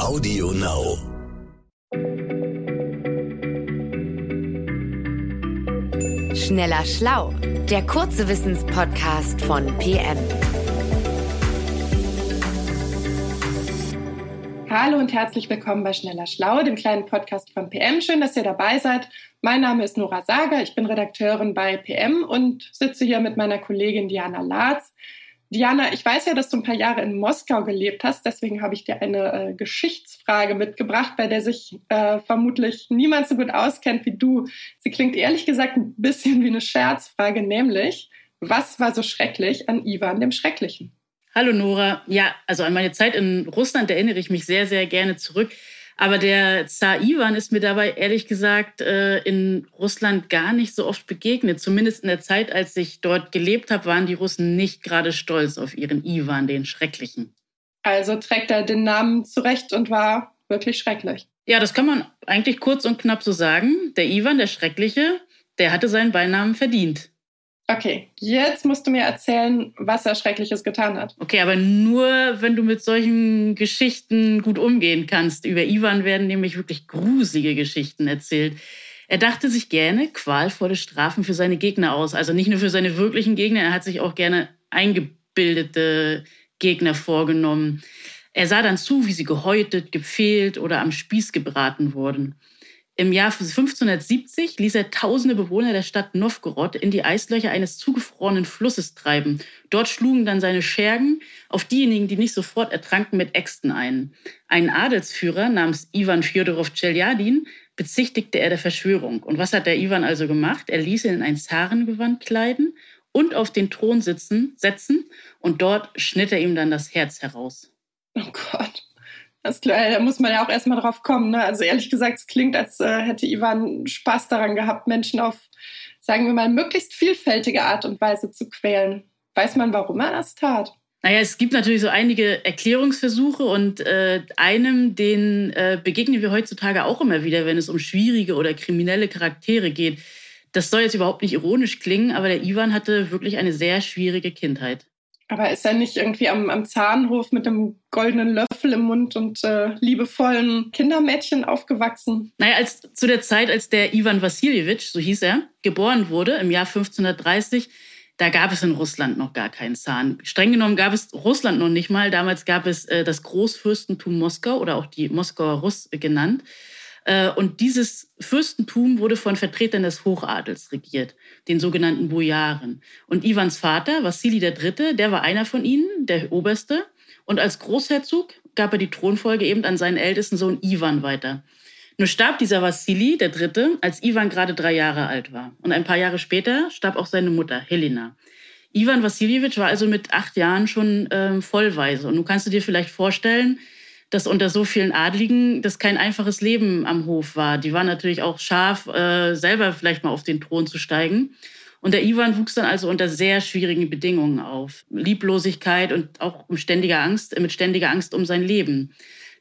Audio Now. Schneller Schlau, der kurze Wissenspodcast von PM. Hallo und herzlich willkommen bei Schneller Schlau, dem kleinen Podcast von PM. Schön, dass ihr dabei seid. Mein Name ist Nora Sager, ich bin Redakteurin bei PM und sitze hier mit meiner Kollegin Diana Latz. Diana, ich weiß ja, dass du ein paar Jahre in Moskau gelebt hast, deswegen habe ich dir eine äh, Geschichtsfrage mitgebracht, bei der sich äh, vermutlich niemand so gut auskennt wie du. Sie klingt ehrlich gesagt ein bisschen wie eine Scherzfrage, nämlich, was war so schrecklich an Ivan dem Schrecklichen? Hallo Nora. Ja, also an meine Zeit in Russland erinnere ich mich sehr, sehr gerne zurück. Aber der Zar Ivan ist mir dabei ehrlich gesagt äh, in Russland gar nicht so oft begegnet. Zumindest in der Zeit, als ich dort gelebt habe, waren die Russen nicht gerade stolz auf ihren Ivan, den Schrecklichen. Also trägt er den Namen zurecht und war wirklich schrecklich. Ja, das kann man eigentlich kurz und knapp so sagen. Der Ivan, der Schreckliche, der hatte seinen Beinamen verdient. Okay, jetzt musst du mir erzählen, was er Schreckliches getan hat. Okay, aber nur, wenn du mit solchen Geschichten gut umgehen kannst. Über Ivan werden nämlich wirklich gruselige Geschichten erzählt. Er dachte sich gerne qualvolle Strafen für seine Gegner aus. Also nicht nur für seine wirklichen Gegner, er hat sich auch gerne eingebildete Gegner vorgenommen. Er sah dann zu, wie sie gehäutet, gepfählt oder am Spieß gebraten wurden. Im Jahr 1570 ließ er tausende Bewohner der Stadt Novgorod in die Eislöcher eines zugefrorenen Flusses treiben. Dort schlugen dann seine Schergen auf diejenigen, die nicht sofort ertranken, mit Äxten ein. Einen Adelsführer namens Ivan Fjodorov Tscheljadin bezichtigte er der Verschwörung. Und was hat der Ivan also gemacht? Er ließ ihn in ein Zarengewand kleiden und auf den Thron sitzen, setzen und dort schnitt er ihm dann das Herz heraus. Oh Gott. Das, da muss man ja auch erstmal drauf kommen. Ne? Also ehrlich gesagt, es klingt, als äh, hätte Ivan Spaß daran gehabt, Menschen auf, sagen wir mal, möglichst vielfältige Art und Weise zu quälen. Weiß man, warum er das tat? Naja, es gibt natürlich so einige Erklärungsversuche und äh, einem, den äh, begegnen wir heutzutage auch immer wieder, wenn es um schwierige oder kriminelle Charaktere geht. Das soll jetzt überhaupt nicht ironisch klingen, aber der Ivan hatte wirklich eine sehr schwierige Kindheit. Aber ist er nicht irgendwie am, am Zahnhof mit einem goldenen Löffel im Mund und äh, liebevollen Kindermädchen aufgewachsen? Naja, als, zu der Zeit, als der Ivan Wassiljewitsch, so hieß er, geboren wurde, im Jahr 1530, da gab es in Russland noch gar keinen Zahn. Streng genommen gab es Russland noch nicht mal. Damals gab es äh, das Großfürstentum Moskau oder auch die Moskauer Russ genannt. Äh, und dieses Fürstentum wurde von Vertretern des Hochadels regiert, den sogenannten Bojaren. Und Iwans Vater, Wassili III., der war einer von ihnen, der Oberste. Und als Großherzog gab er die Thronfolge eben an seinen ältesten Sohn Iwan weiter. Nur starb dieser Wassili III., als Iwan gerade drei Jahre alt war. Und ein paar Jahre später starb auch seine Mutter, Helena. Iwan Wassiljewitsch war also mit acht Jahren schon ähm, vollweise. Und du kannst du dir vielleicht vorstellen, dass unter so vielen Adligen das kein einfaches Leben am Hof war. Die waren natürlich auch scharf, äh, selber vielleicht mal auf den Thron zu steigen. Und der Ivan wuchs dann also unter sehr schwierigen Bedingungen auf. Lieblosigkeit und auch mit ständiger Angst, mit ständiger Angst um sein Leben.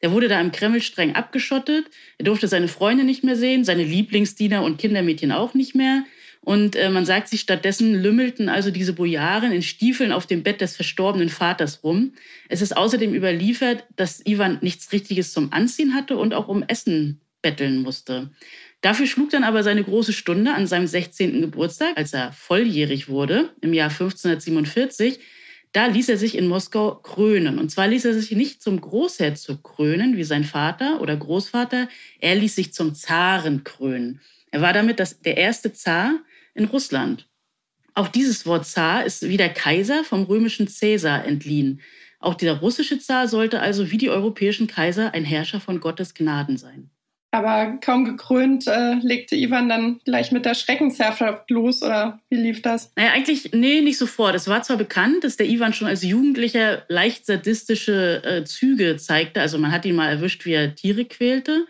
Der wurde da im Kreml streng abgeschottet. Er durfte seine Freunde nicht mehr sehen, seine Lieblingsdiener und Kindermädchen auch nicht mehr. Und äh, man sagt sich, stattdessen lümmelten also diese Bojaren in Stiefeln auf dem Bett des verstorbenen Vaters rum. Es ist außerdem überliefert, dass Ivan nichts Richtiges zum Anziehen hatte und auch um Essen betteln musste. Dafür schlug dann aber seine große Stunde an seinem 16. Geburtstag, als er volljährig wurde, im Jahr 1547. Da ließ er sich in Moskau krönen. Und zwar ließ er sich nicht zum Großherzog krönen, wie sein Vater oder Großvater. Er ließ sich zum Zaren krönen. Er war damit das, der erste Zar, in Russland. Auch dieses Wort Zar ist wie der Kaiser vom römischen Cäsar entliehen. Auch dieser russische Zar sollte also wie die europäischen Kaiser ein Herrscher von Gottes Gnaden sein. Aber kaum gekrönt äh, legte Ivan dann gleich mit der Schreckensherrschaft los, oder wie lief das? Naja, eigentlich, nee, nicht sofort. Es war zwar bekannt, dass der Ivan schon als Jugendlicher leicht sadistische äh, Züge zeigte. Also man hat ihn mal erwischt, wie er Tiere quälte.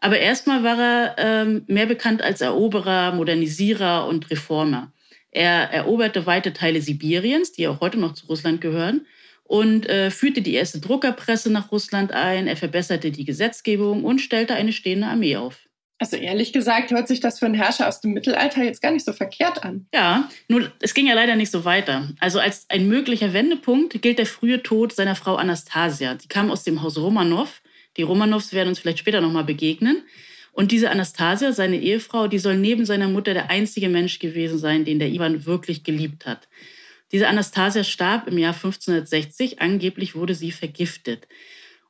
Aber erstmal war er ähm, mehr bekannt als Eroberer, Modernisierer und Reformer. Er eroberte weite Teile Sibiriens, die auch heute noch zu Russland gehören, und äh, führte die erste Druckerpresse nach Russland ein. Er verbesserte die Gesetzgebung und stellte eine stehende Armee auf. Also ehrlich gesagt hört sich das für einen Herrscher aus dem Mittelalter jetzt gar nicht so verkehrt an. Ja, nur es ging ja leider nicht so weiter. Also als ein möglicher Wendepunkt gilt der frühe Tod seiner Frau Anastasia. Die kam aus dem Haus Romanow Die Romanows werden uns vielleicht später nochmal begegnen. Und diese Anastasia, seine Ehefrau, die soll neben seiner Mutter der einzige Mensch gewesen sein, den der Ivan wirklich geliebt hat. Diese Anastasia starb im Jahr 1560. Angeblich wurde sie vergiftet.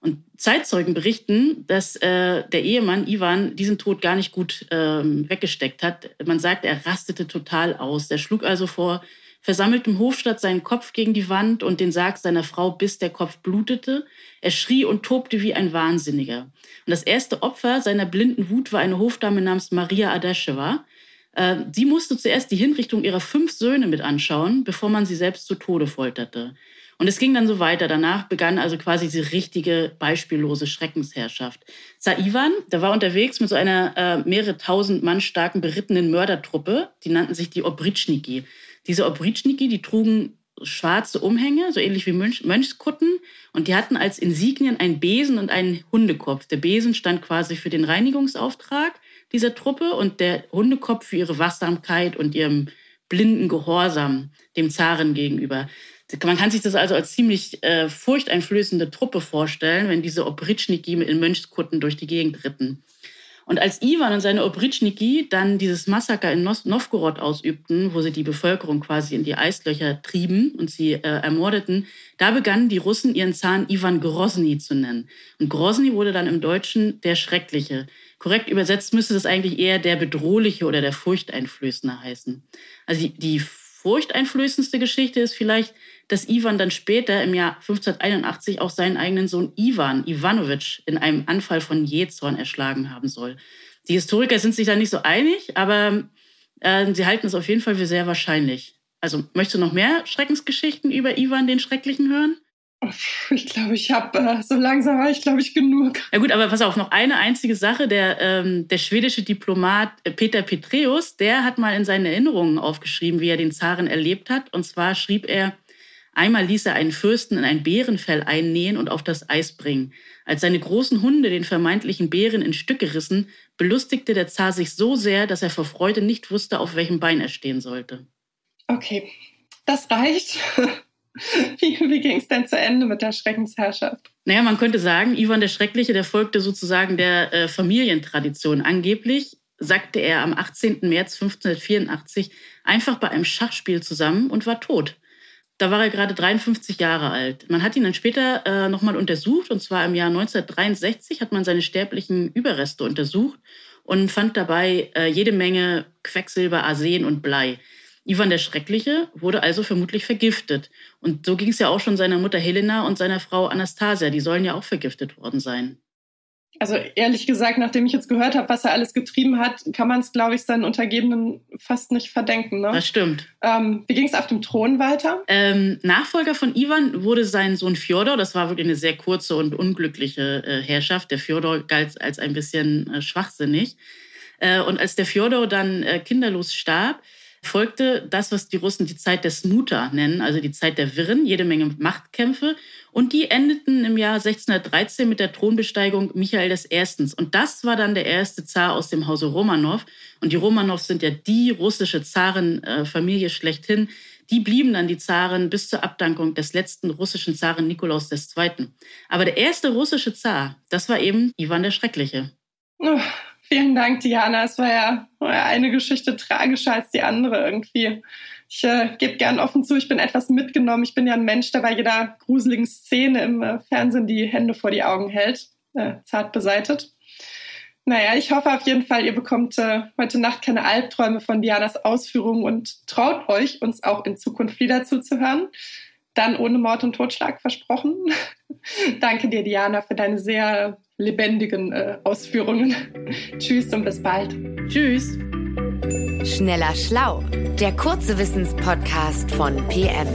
Und Zeitzeugen berichten, dass äh, der Ehemann Ivan diesen Tod gar nicht gut ähm, weggesteckt hat. Man sagt, er rastete total aus. Er schlug also vor versammeltem Hofstadt seinen Kopf gegen die Wand und den Sarg seiner Frau, bis der Kopf blutete. Er schrie und tobte wie ein Wahnsinniger. Und das erste Opfer seiner blinden Wut war eine Hofdame namens Maria Adaschewa. Äh, sie musste zuerst die Hinrichtung ihrer fünf Söhne mit anschauen, bevor man sie selbst zu Tode folterte. Und es ging dann so weiter. Danach begann also quasi diese richtige, beispiellose Schreckensherrschaft. Zar Ivan, der war unterwegs mit so einer äh, mehrere tausend Mann starken berittenen Mördertruppe. Die nannten sich die Obritschniki. Diese Obritschniki, die trugen schwarze Umhänge, so ähnlich wie Mönch Mönchskutten. Und die hatten als Insignien einen Besen und einen Hundekopf. Der Besen stand quasi für den Reinigungsauftrag dieser Truppe und der Hundekopf für ihre Wachsamkeit und ihrem blinden Gehorsam dem Zaren gegenüber. Man kann sich das also als ziemlich äh, furchteinflößende Truppe vorstellen, wenn diese Obritschniki in Mönchskutten durch die Gegend ritten. Und als Ivan und seine Obritschniki dann dieses Massaker in Novgorod ausübten, wo sie die Bevölkerung quasi in die Eislöcher trieben und sie äh, ermordeten, da begannen die Russen ihren Zahn Ivan Grozny zu nennen. Und Grozny wurde dann im Deutschen der Schreckliche. Korrekt übersetzt müsste das eigentlich eher der Bedrohliche oder der Furchteinflößende heißen. Also die, die furchteinflößendste Geschichte ist vielleicht, dass Ivan dann später im Jahr 1581 auch seinen eigenen Sohn Ivan Ivanovich in einem Anfall von Jezorn erschlagen haben soll. Die Historiker sind sich da nicht so einig, aber äh, sie halten es auf jeden Fall für sehr wahrscheinlich. Also möchtest du noch mehr Schreckensgeschichten über Ivan den Schrecklichen hören? Ich glaube, ich habe äh, so langsam habe ich glaube ich genug. Ja gut, aber pass auf, noch eine einzige Sache. Der, ähm, der schwedische Diplomat äh, Peter Petreus, der hat mal in seinen Erinnerungen aufgeschrieben, wie er den Zaren erlebt hat. Und zwar schrieb er, Einmal ließ er einen Fürsten in ein Bärenfell einnähen und auf das Eis bringen. Als seine großen Hunde den vermeintlichen Bären in Stücke rissen, belustigte der Zar sich so sehr, dass er vor Freude nicht wusste, auf welchem Bein er stehen sollte. Okay, das reicht. Wie, wie ging es denn zu Ende mit der Schreckensherrschaft? Naja, man könnte sagen, Ivan der Schreckliche, der folgte sozusagen der äh, Familientradition. Angeblich sagte er am 18. März 1584 einfach bei einem Schachspiel zusammen und war tot. Da war er gerade 53 Jahre alt. Man hat ihn dann später äh, nochmal untersucht, und zwar im Jahr 1963 hat man seine sterblichen Überreste untersucht und fand dabei äh, jede Menge Quecksilber, Arsen und Blei. Ivan der Schreckliche wurde also vermutlich vergiftet. Und so ging es ja auch schon seiner Mutter Helena und seiner Frau Anastasia. Die sollen ja auch vergiftet worden sein also ehrlich gesagt, nachdem ich jetzt gehört habe, was er alles getrieben hat, kann man es, glaube ich, seinen Untergebenen fast nicht verdenken. Ne? Das stimmt. Ähm, wie ging es auf dem Thron weiter? Ähm, Nachfolger von Ivan wurde sein Sohn Fjodor. Das war wirklich eine sehr kurze und unglückliche äh, Herrschaft. Der Fjodor galt als ein bisschen äh, schwachsinnig. Äh, und als der Fjodor dann äh, kinderlos starb, folgte das, was die Russen die Zeit der Smuta nennen, also die Zeit der Wirren, jede Menge Machtkämpfe. Und die endeten im Jahr 1613 mit der Thronbesteigung Michael I. Und das war dann der erste Zar aus dem Hause Romanow. Und die Romanows sind ja die russische Zarenfamilie schlechthin. Die blieben dann die Zaren bis zur Abdankung des letzten russischen Zaren Nikolaus II. Aber der erste russische Zar, das war eben Ivan der Schreckliche. Vielen Dank, Diana. Es war ja, war ja eine Geschichte tragischer als die andere irgendwie. Ich äh, gebe gern offen zu, ich bin etwas mitgenommen. Ich bin ja ein Mensch, der bei jeder gruseligen Szene im äh, Fernsehen die Hände vor die Augen hält, äh, zart beseitet. Naja, ich hoffe auf jeden Fall, ihr bekommt äh, heute Nacht keine Albträume von Dianas Ausführungen und traut euch, uns auch in Zukunft wieder zuzuhören. Dann ohne Mord und Totschlag versprochen. Danke dir, Diana, für deine sehr lebendigen äh, Ausführungen. Tschüss und bis bald. Tschüss. Schneller Schlau, der kurze Wissenspodcast von PM.